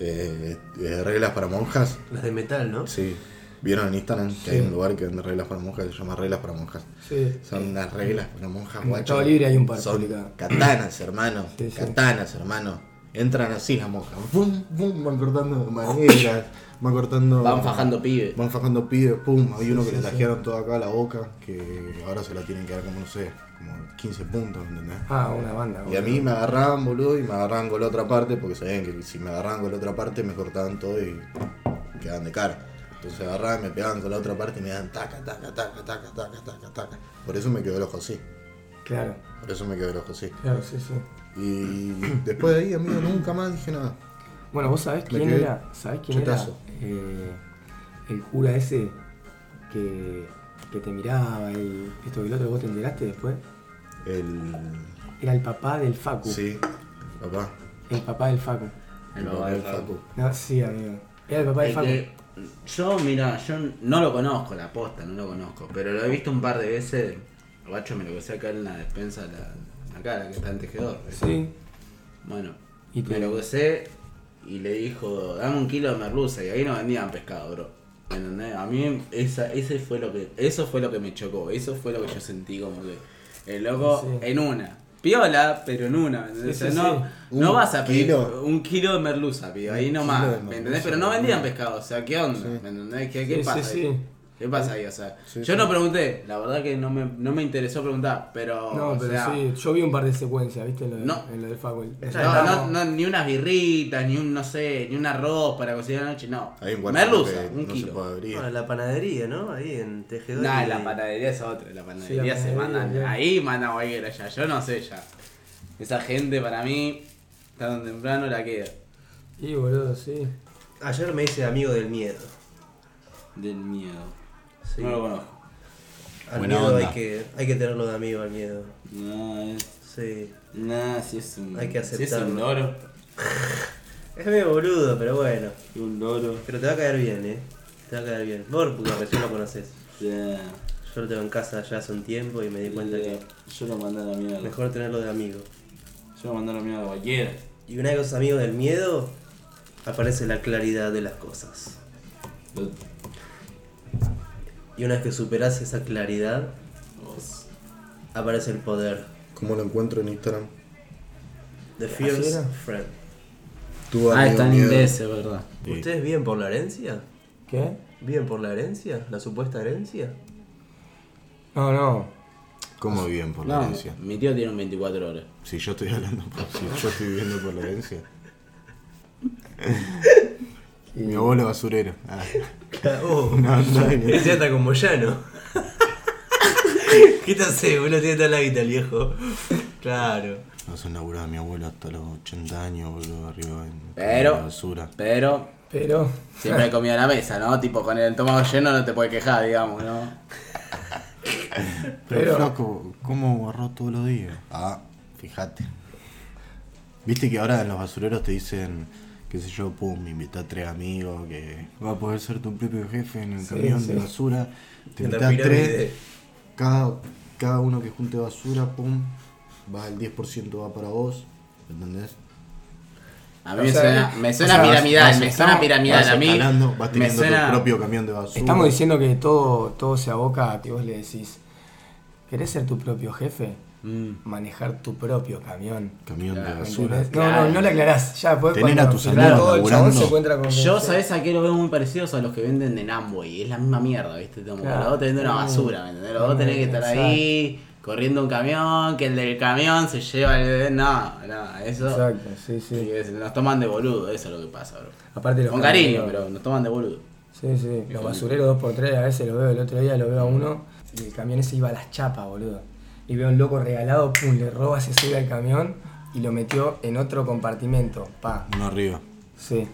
eh, eh, reglas para monjas. Las de metal, ¿no? Sí. ¿Vieron en Instagram que Sí. hay un lugar que vende reglas para monjas que se llama Reglas para Monjas? Sí. Son unas reglas para monjas, En guacho. Libre hay un par Son publicado. katanas, hermano. Sí, sí. Katanas, hermano. Entran así las moscas. Pum, pum, van cortando maderas, van cortando. Van fajando pibes. Van fajando pibes, pum. Hay uno que le tajearon todo acá a la boca, que ahora se la tienen que dar como, no sé, como 15 puntos, ¿entendés? Ah, una banda. Y a mí me agarraban, boludo, y me agarraban con la otra parte, porque sabían que si me agarraban con la otra parte me cortaban todo y quedaban de cara. Entonces agarraban, me pegaban con la otra parte y me daban taca, taca, taca, taca, taca, taca, taca. Por eso me quedó el ojo así. Claro, Por eso me quedó el ojo así. claro, sí, sí. Y después de ahí, amigo, nunca más dije nada. Bueno, vos sabés quién quedé era, ¿sabés quién chetazo. era? Eh, el cura ese que, que te miraba y esto y lo otro, ¿vos te enteraste después? El. Era el papá del Facu. Sí, papá. El papá del Facu. El papá papá del del Facu. No, sí, amigo. Era el papá del El Facu. que- yo, mira, yo no lo conozco, la posta, no lo conozco. Pero lo he visto un par de veces. Guacho me lo que acá en la despensa, la, acá, la que está en tejedor. Sí. Bueno, Y me lo crucé y le dijo, dame un kilo de merluza. Y ahí no vendían pescado, bro. ¿Me entendés? A mí esa, ese fue lo que, eso fue lo que me chocó. Eso fue lo que yo sentí como que el loco Sí. en una. Piola, pero en una. ¿me entendés? Sí, O sí, sea, no, sí. no Un vas a pedir kilo. un kilo de merluza, pibe, ahí nomás. ¿Me entendés? Pero no vendían pescado, o sea, ¿qué onda? Sí. ¿Me entendés? ¿Qué, qué Sí, pasa sí, ahí? sí. ¿Qué pasa ahí? O sea, Sí, yo sí. no pregunté, la verdad que no me, no me interesó preguntar, pero. No, pero sea, sí, yo vi un par de secuencias, ¿viste? En lo, de- No. en lo del Facu. El- No, no, no, ni unas birritas, ni un, no sé, ni un arroz para cocinar la noche, no. Hay un Merluza, un no se kilo. Bueno, la panadería, ¿no? Ahí en Tejedor. Nah, y- la panadería es otra, la panadería Sí, la se panadería, mandan, bien. ahí mandan cualquiera ya, yo no sé ya. Esa gente para mí, tan temprano la queda. Y boludo, sí. Ayer me hice amigo del miedo. Del miedo. Sí. No lo conozco. Al Buena miedo onda. hay que, hay que tenerlo de amigo, al miedo. No, es. Sí. Nah, si es un. Hay que Si es un loro. Es medio boludo, pero bueno. Un loro. Pero te va a caer bien, eh. Te va a caer bien. Vos porque recién lo conoces. Yeah. Yo lo tengo en casa ya hace un tiempo y me di cuenta que Yo lo mandé a la mierda. mejor tenerlo de amigo. Yo lo mandé a la mierda a cualquiera. Y una vez que sos amigo del miedo, aparece la claridad de las cosas. Y una vez que superás esa claridad, Vos. aparece el poder. ¿Cómo lo encuentro en Instagram? The ¿Así Fierce era? Friend. Tú, Ah, está en inglés, es verdad. Sí. ¿Ustedes viven por la herencia? ¿Qué? ¿Viven por la herencia? ¿La supuesta herencia? No, no. ¿Cómo viven por la herencia? mi tío tiene un 24 horas. Si yo estoy hablando por, si yo estoy viviendo por la herencia. Mi abuelo basurero. Ah, Oh, no, no, hay ni- ese anda con Moyano. ¿Qué te hace, boludo? Tiene guita el viejo. Claro. No se laburaba mi abuelo hasta los 80 años, boludo, arriba en Pero- la basura. Pero Pero. siempre hay comida en la mesa, ¿no? Tipo, con el estómago lleno no te puedes quejar, digamos, ¿no? Pero, Pero- flaco, ¿cómo agarró todos los días? Ah, fíjate. Viste que ahora en los basureros te dicen, qué sé yo, pum, invita a tres amigos, que va a poder ser tu propio jefe en el Sí, camión sí. de basura. Te invita a tres, cada, cada uno que junte basura, pum, va el 10% va para vos, ¿entendés? A mí O me sea, suena, me o sea, piramidal, vas- me suena piramidal. A mí vas teniendo suena... tu propio camión de basura. Estamos diciendo que todo, todo se aboca a que vos le decís. ¿Querés ser tu propio jefe? Mm. Manejar tu propio camión. Camión de basura. No, Claro. no, no le aclarás. Ya, después Tener cuando a tus amigos todo, el chabón laburando. se encuentra con Yo, que- ¿sabes a qué lo veo muy parecidos a los que venden de Namway? Es la misma mierda, ¿viste? Como Claro. los dos te venden una Mm. basura, ¿me entendés? Los dos tenés que estar ahí corriendo un camión, que el del camión se lleva el... No, no, eso... Exacto, sí, Sí, nos toman de boludo, eso es lo que pasa, bro. Aparte los Con cariño, pero nos toman de boludo. Sí, sí. Los basureros 2x3 a veces lo veo. El otro día lo veo a uno y el camión ese iba a las chapas, boludo. Y veo un loco regalado, pum, le roba, se sube al camión y lo metió en otro compartimento. Pa, Uno arriba. sí.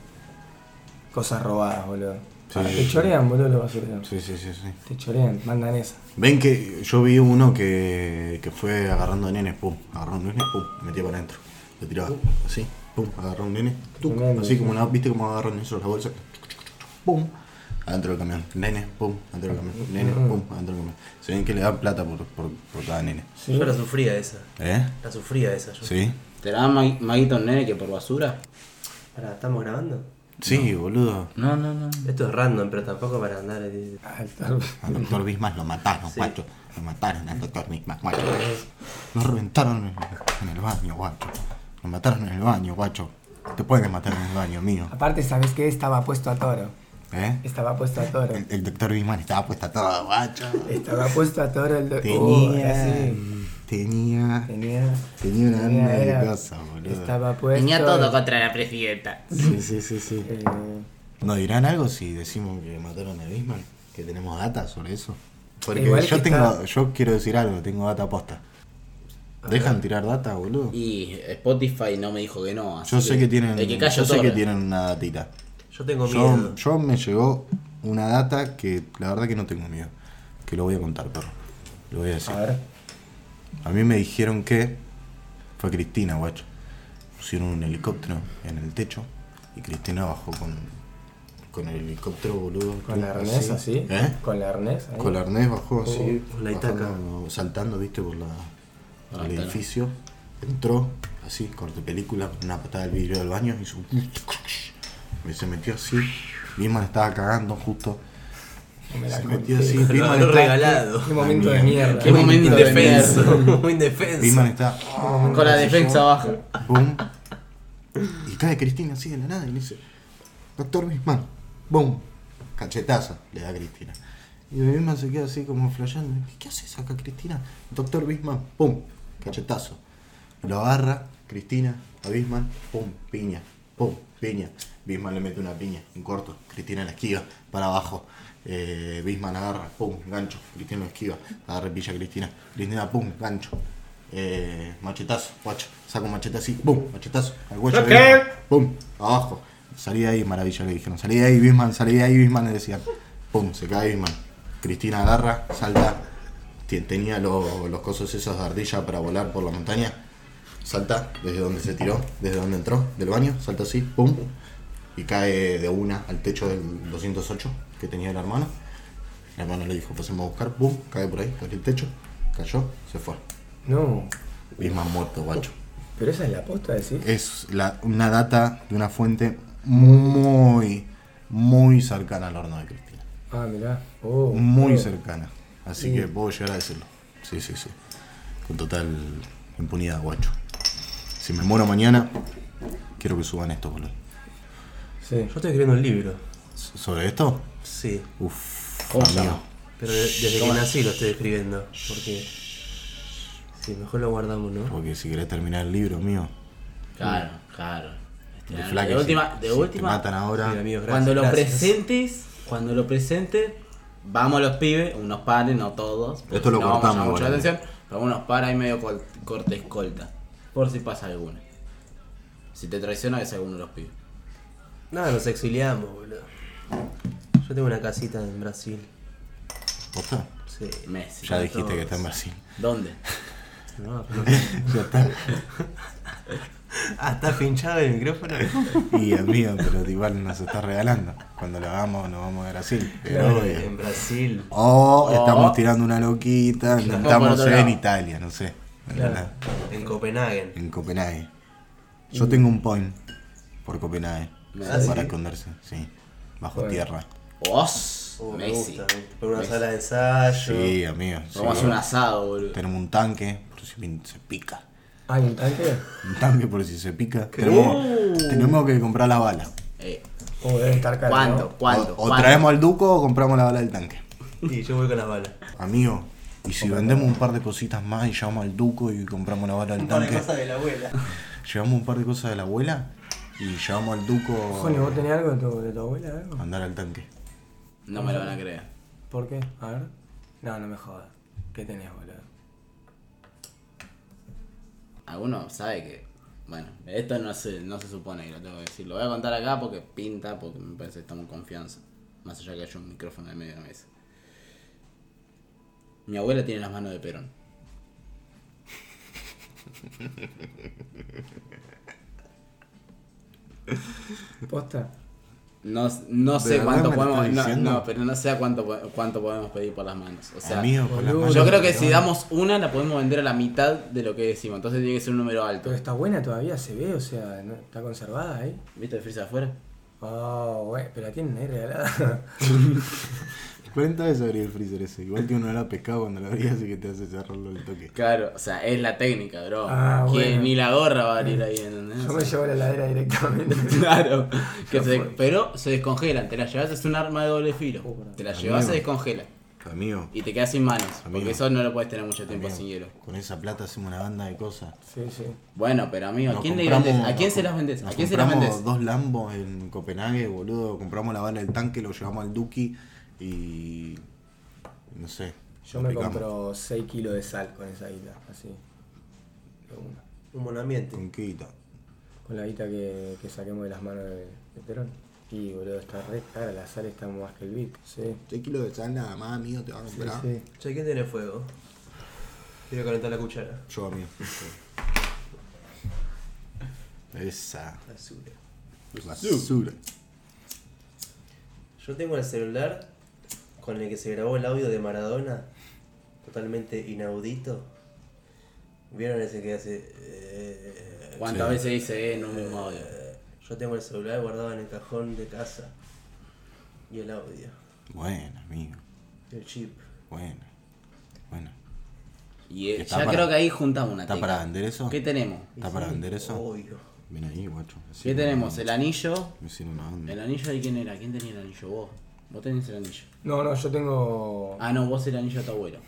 Cosas robadas, boludo. Sí, te sí, sí. chorean, boludo, los basureros. Sí, sí, sí, sí. Te chorean, mandan esa. Ven que yo vi uno que, que fue agarrando nenes, pum, agarró un nene, pum, metía para adentro. Lo tiraba así, pum, agarró un nene, tuc, así sí. como una, viste cómo agarran eso la bolsa, pum, adentro del camión, nene, pum, adentro del camión, nene, pum, adentro del camión. Se ven que le dan plata por, por, por cada nene. Sí. Yo la sufría esa. ¿Eh? La sufría esa yo. ¿Sí? ¿Te la dan ma- maguito un nene que por basura? Pará, ¿estamos grabando? Sí, boludo. No, no, no. Esto es random, pero tampoco para andar. Ah, está- Al doctor Bismas lo mataron, Sí. guacho. Lo mataron al doctor Bismas, guacho. Lo reventaron en, en el baño, guacho. Lo mataron en el baño, guacho. Te pueden matar en el baño, mío. Aparte, ¿sabes qué? Estaba puesto a toro. ¿Eh? Estaba puesto a toro. El, el doctor Bisman estaba puesta todo, guacho. Estaba puesto a toro el doctor. Tenía. sí. Tenía. Tenía. Tenía una tenía, de era- boludo. Estaba puesto. Tenía todo contra la presidenta. Sí, sí, sí, sí. Eh, ¿Nos dirán algo si decimos que mataron a Bismarck? ¿Que tenemos data sobre eso? Porque Igual yo tengo, está- yo quiero decir algo, tengo data posta. ¿Dejan tirar data, boludo? Y Spotify no me dijo que no. así Yo sé que tienen, El que yo sé que tienen una datita. Yo tengo miedo. yo me llegó una data que la verdad que no tengo miedo. Que lo voy a contar, perro. Lo voy a decir. a ver. A mí me dijeron que fue Cristina, guacho. Pusieron un helicóptero en el techo y Cristina bajó con, con el helicóptero, boludo. Con la arnés así. ¿Eh? Con la arnés. ahí. Con la arnés bajó así, con la itaca. bajando, saltando, viste, por la, Por el edificio. Entró, así, corte película, una patada del vidrio del baño, hizo un... Y se metió así. Bisman estaba cagando justo. Me la Se metió así. Lo Bisman habrá está- regalado. Qué momento de mierda. Qué momento de Indefenso. Muy indefenso. Bisman está... Con la defensa baja. Boom. Y cae Cristina así de la nada y le dice, Doctor Bisman, boom. Cachetazo le da a Cristina. Y Bisman se queda así como flasheando. ¿Qué haces acá, Cristina? Doctor Bisman, pum, cachetazo. Lo agarra Cristina a Bisman, pum, piña, pum, piña. Bisman le mete una piña en corto. Cristina la esquiva para abajo. Eh, Bisman agarra, pum, gancho. Cristina lo esquiva. Agarra pilla Cristina. Cristina, pum, gancho. Eh, machetazo, guacho. Saca un machete así, pum, machetazo. Al cuello de Bisman, pum, abajo. Salí de ahí, maravilla, le dijeron. Salí de ahí, Bisman, salí de ahí, Bisman, le decían. Pum, se cae Bisman. Cristina agarra, salta. Tenía lo- los cosos esos de ardilla para volar por la montaña. Salta desde donde se tiró, desde donde entró, del baño, salta así, pum. Y cae de una al techo del 208 que tenía el hermano. El hermano le dijo, pasemos a buscar, pum, cae por ahí, cae el techo, cayó, se fue. No. Bisman muerto, guacho. Pero esa es la posta, decís. Es la- una data de una fuente muy, muy cercana al horno de Cristina. Ah, mirá. Oh, Muy oh. cercana. Así Sí. que puedo llegar a decirlo. Sí, sí, sí. Con total impunidad, guacho. Si me muero mañana, quiero que suban esto, boludo. Sí. Yo estoy escribiendo un libro. ¿Sobre esto? Sí. Uf, ¿Cómo amigo. Pero de- desde que nací lo estoy escribiendo. Porque. Sí, mejor lo guardamos, ¿no? Porque si querés terminar el libro mío, Claro, claro. de Este, de si- última, de si te última matan ahora. Sí, amigos, gracias, cuando lo gracias. presentes, cuando lo presentes, vamos los pibes, unos pares, no todos. Esto lo no vamos a llamar cortamos, boludo. atención, pero unos pares ahí medio corte escolta. Por si pasa alguno. Si te traiciona es alguno de los pibes. Nada, nos exiliamos, boludo. Yo tengo una casita en Brasil. ¿Posta? Sí. Messi. Ya dijiste todos. que está en Brasil. ¿Dónde? No, pero no. Ya está. Ah, está pinchado el micrófono. Y amigo, pero igual nos está regalando. Cuando lo hagamos, nos vamos a Brasil. Pero obvio. en Brasil. O Oh. estamos tirando una loquita, estamos en. Italia, no sé. Claro. En Copenhague. En Copenhague. Yo tengo un point por Copenhague. Ah, para ¿sí? esconderse, sí. Bajo Bueno. tierra. ¡Os! Oh, me gusta. Por una Messi. sala de ensayo. Sí, amigo. sí. Vamos a hacer un asado, boludo. Tenemos un tanque, por si se pica. ¿Hay un tanque? Un tanque por si se pica. Tenemos, tenemos que comprar la bala. Eh, Oh, debe estar caro. ¿Cuánto? ¿Cuánto? O, o ¿Cuánto? traemos al duco o compramos la bala del tanque. Y yo voy con las balas. Amigo, y si vendemos un par de cositas más y llevamos al duco y compramos la bala del tanque, de la abuela. llevamos un par de cosas de la abuela y llevamos al duco Joni, ¿vos tenés algo de tu, de tu abuela? Algo? andar al tanque. No me lo van a creer. ¿Por qué? A ver. No, no me jodas. ¿Qué tenés, boludo? Alguno sabe que. Bueno, esto no se, no se supone que lo tengo que decir. Lo voy a contar acá porque pinta, porque me parece que estamos en confianza. Más allá que haya un micrófono en medio de la mesa. Mi abuela tiene las manos de Perón. ¿Posta? No, no ¿De sé cuánto podemos. No, no, pero no sé a cuánto, cuánto podemos pedir por las manos. O sea, Amigo, con las manos yo creo que si damos una la podemos vender a la mitad de lo que decimos. Entonces tiene que ser un número alto. Pero está buena todavía, se ve, o sea, ¿no? ¿está conservada ahí? ¿Viste el freezer afuera? Oh, güey, pero la tienen ahí regalada. 40 veces abrí el freezer ese. Igual que uno lo ha pescado cuando lo abrías y que te hace cerrarlo el toque. Claro, o sea, es la técnica, bro. Ah, Que bueno. Ni la gorra va a abrir ahí, ¿entendés? Yo me llevo a la heladera directamente. Claro, que se- pero se descongelan, te la llevas, es un arma de doble filo. Te la llevas, se descongela. Amigo, Y te quedas sin manos, porque eso no lo puedes tener mucho tiempo amigo, sin hielo. con esa plata hacemos una banda de cosas. Sí, sí. Bueno, pero amigo, ¿a quién le vendes? ¿A quién se las vendes? ¿A quién se las compramos vendes? dos Lambos en Copenhague, boludo. Compramos la bala del tanque, lo llevamos al Duki y. No sé. Yo me picamos. compro 6 kilos de sal con esa guita, así. Un buen ambiente. ¿Con qué guita? Con la guita que, que saquemos de las manos de, de Perón. Y boludo, está re cara, la sal está más que el bit. Sí. 6 kilos de sal nada más, amigo, te vas a Sí, comprar. sí. Che, ¿quién tiene fuego? Quiero calentar la cuchara. Yo, amigo. Esa Basura. basura. Yo tengo el celular con el que se grabó el audio de Maradona, totalmente inaudito. ¿Vieron ese que hace? eh, ¿Cuántas Sí. veces dice eh, en un mismo audio? eh, Yo tengo el celular guardado en el cajón de casa. Y el audio. Bueno, amigo. El chip. Bueno. Bueno. Y eh, ¿Está ya para- creo que ahí juntamos una ¿Está para vender eso? ¿Qué tenemos? ¿Está para vender eso? Obvio. Ven ahí, guacho. ¿Qué tenemos? El anillo. Me hicieron una banda. ¿El anillo de quién era? ¿Quién tenía el anillo? Vos. Vos tenés el anillo. No, no, yo tengo. Ah, no, vos el anillo de tu abuelo.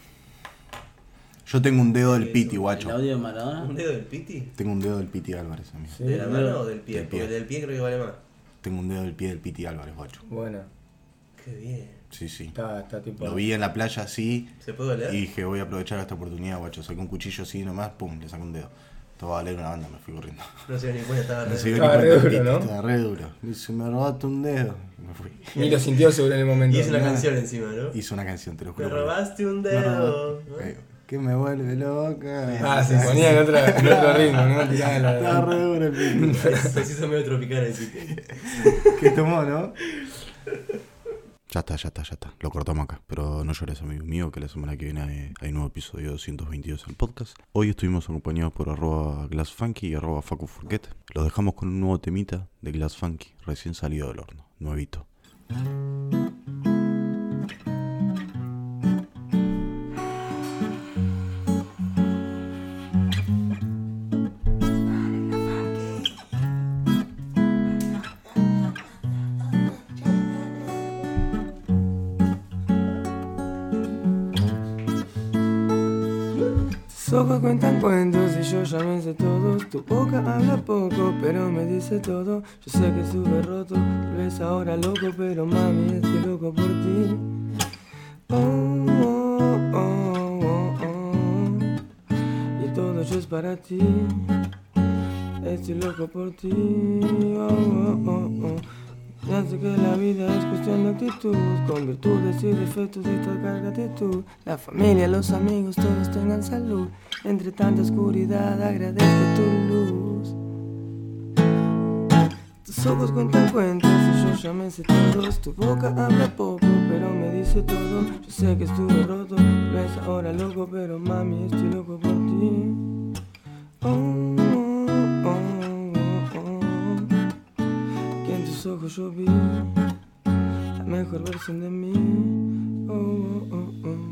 Yo tengo un dedo del ¿Qué es Piti, ¿El guacho. audio de Maradona? ¿Un dedo del piti? Tengo un dedo del Piti Álvarez, amigo. Sí, ¿De la mano o del pie? del pie. Porque el del pie creo que vale más. Tengo un dedo del pie del Piti Álvarez, guacho. Bueno, Qué bien. Sí, sí. está, está tipo. Lo vi en la playa así ¿Se puede leer? y dije, voy a aprovechar esta oportunidad, guacho. Saqué un cuchillo así nomás, pum, le saqué un dedo. Esto va a valer una banda, me fui corriendo. No se dio ni cuenta, estaba No re- se dio Estaba ni re cuenta, duro, Piti, ¿no? Estaba re duro. Me dice, me robaste un dedo. Y me fui. Ni lo sintió seguro en el momento. Y hice una ¿no? canción encima, ¿no? Hizo una canción, te lo Me juro. Dios. robaste un Me dedo. robó- Eh, Que me vuelve loca. Ah, se ponía en, otra, en otro ritmo, ¿no? Tiraba Estaba re duro el Piti. Se hizo medio tropical el sitio. ¿Qué tomó, no? Ya está, ya está, ya está. Lo cortamos acá. Pero no llores, amigo mío, que la semana que viene hay, hay nuevo episodio 222 del podcast. Hoy estuvimos acompañados por arroba glassfunky y arroba facufurquet. Los dejamos con un nuevo temita de Glass Funky, recién salido del horno, nuevito. Cuentan cuentos y yo ya me sé todos. Tu boca habla poco, pero me dice todo. Yo sé que estuve roto, tal vez ahora loco, pero mami, estoy loco por ti. Oh, oh, oh, oh, oh. Y todo yo es para ti. Estoy loco por ti. Oh, oh, oh, oh. Ya sé que la vida es cuestión de actitud, con virtudes y defectos de esta carga actitud. La familia, los amigos, todos tengan salud. Entre tanta oscuridad agradezco tu luz. Tus ojos cuentan cuentos y yo ya me todos. Tu boca habla poco, pero me dice todo. Yo sé que estuve roto, ves ahora loco, pero mami, estoy loco por ti. Oh, oh, oh, oh. Que en tus ojos yo vi la mejor versión de mí. Oh, oh, oh, oh.